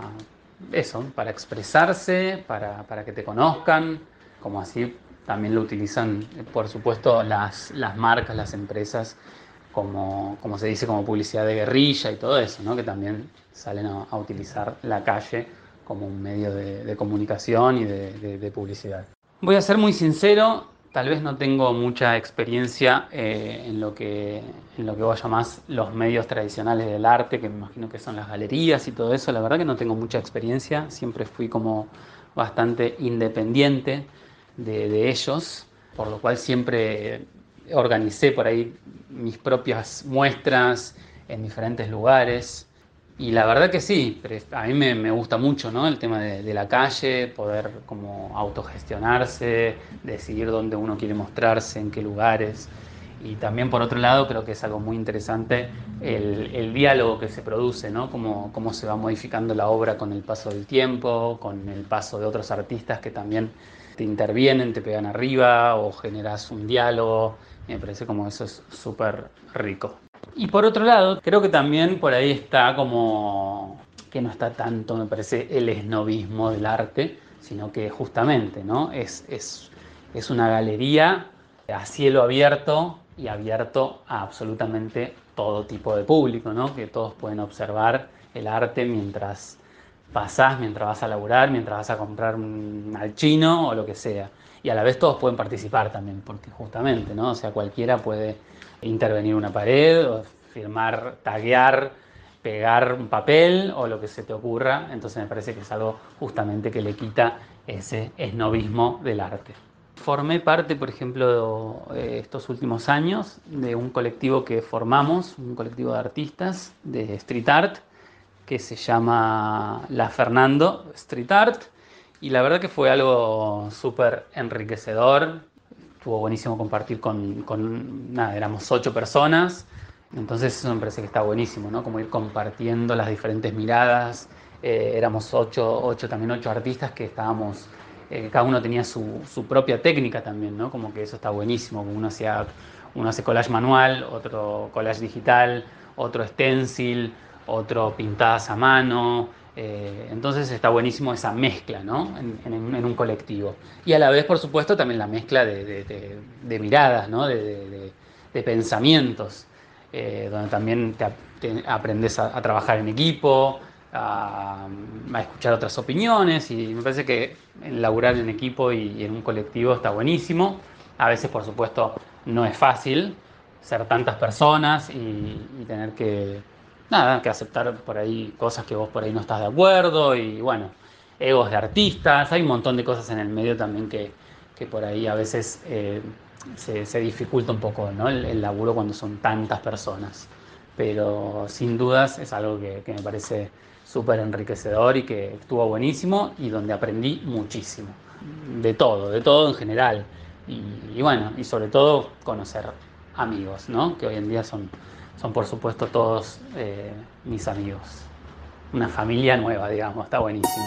eso, para expresarse, para, para, que te conozcan, como así también lo utilizan, por supuesto, las, las marcas, las empresas, como, como, se dice, como publicidad de guerrilla y todo eso, ¿no? que también salen a utilizar la calle como un medio de, de comunicación y de, de, de publicidad. Voy a ser muy sincero, tal vez no tengo mucha experiencia eh, en, lo que, en lo que vos llamás los medios tradicionales del arte, que me imagino que son las galerías y todo eso. La verdad que no tengo mucha experiencia, siempre fui como bastante independiente de, ellos, por lo cual siempre organicé por ahí mis propias muestras en diferentes lugares. Y la verdad que sí, a mí me, gusta mucho ¿no? el tema de, de la calle, poder como autogestionarse, decidir dónde uno quiere mostrarse, en qué lugares. Y también por otro lado creo que es algo muy interesante el, el diálogo que se produce, ¿no? Cómo, cómo se va modificando la obra con el paso del tiempo, con el paso de otros artistas que también te intervienen, te pegan arriba o generas un diálogo. Me parece como eso es súper rico. Y por otro lado, creo que también por ahí está como que no está tanto, me parece, el esnovismo del arte, sino que justamente, ¿no? Es, es, es una galería a cielo abierto y abierto a absolutamente todo tipo de público, ¿no? Que todos pueden observar el arte mientras pasás, mientras vas a laburar, mientras vas a comprar al chino o lo que sea. Y a la vez todos pueden participar también, porque justamente, ¿no? O sea, cualquiera puede intervenir una pared, firmar, taguear, pegar un papel o lo que se te ocurra. Entonces me parece que es algo justamente que le quita ese esnovismo del arte. Formé parte, por ejemplo, eh, estos últimos años de un colectivo que formamos, un colectivo de artistas de street art, que se llama La Fernando Street Art. Y la verdad que fue algo súper enriquecedor. Estuvo buenísimo compartir con, con, nada, éramos ocho personas. Entonces eso me parece que está buenísimo, ¿no? Como ir compartiendo las diferentes miradas. Eh, éramos ocho, ocho, también ocho artistas que estábamos, eh, cada uno tenía su, su, propia técnica también, ¿no? Como que eso está buenísimo. Uno, hacía, uno hace collage manual, otro collage digital, otro stencil, otro pintadas a mano. Eh, entonces está buenísimo esa mezcla ¿no? en, un colectivo. Y a la vez, por supuesto, también la mezcla de, miradas, ¿no? de, pensamientos, eh, donde también te, aprendes a, trabajar en equipo, a, escuchar otras opiniones y me parece que laburar en equipo y, en un colectivo está buenísimo. A veces, por supuesto, no es fácil ser tantas personas y tener que nada, que aceptar por ahí cosas que vos por ahí no estás de acuerdo y bueno, egos de artistas, hay un montón de cosas en el medio también que, que por ahí a veces eh, se, se, dificulta un poco ¿no? el, el, laburo cuando son tantas personas, pero sin dudas es algo que, que me parece súper enriquecedor y que estuvo buenísimo y donde aprendí muchísimo, de todo, de todo en general y, y bueno, y sobre todo conocer amigos, ¿no? que hoy en día son son por supuesto todos eh, mis amigos. Una familia nueva, digamos, está buenísimo.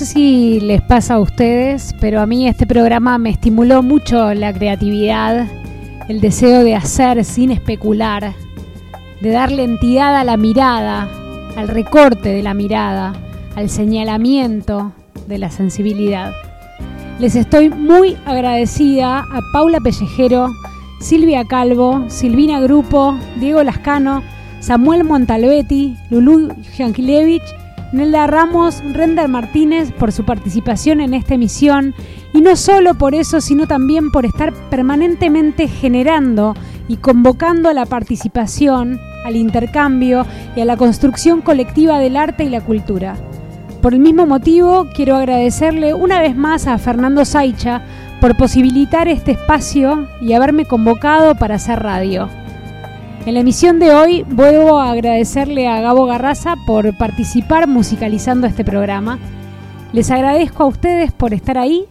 Sé si les pasa a ustedes, pero a mí este programa me estimuló mucho la creatividad, el deseo de hacer sin especular, de darle entidad a la mirada, al recorte de la mirada, al señalamiento de la sensibilidad. Les estoy muy agradecida a Paula Pellejero, Silvia Calvo, Silvina Grupo, Diego Lascano, Samuel Montalbetti, Lulú Jankilevich, Nelda Ramos, Render Martínez por su participación en esta emisión y no solo por eso, sino también por estar permanentemente generando y convocando a la participación, al intercambio y a la construcción colectiva del arte y la cultura. Por el mismo motivo, quiero agradecerle una vez más a Fernando Saicha por posibilitar este espacio y haberme convocado para hacer radio. En la emisión de hoy vuelvo a agradecerle a Gabo Garraza por participar musicalizando este programa. Les agradezco a ustedes por estar ahí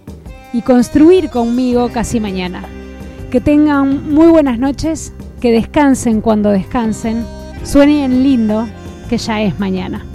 y construir conmigo casi mañana. Que tengan muy buenas noches, que descansen cuando descansen, suenen lindo, que ya es mañana.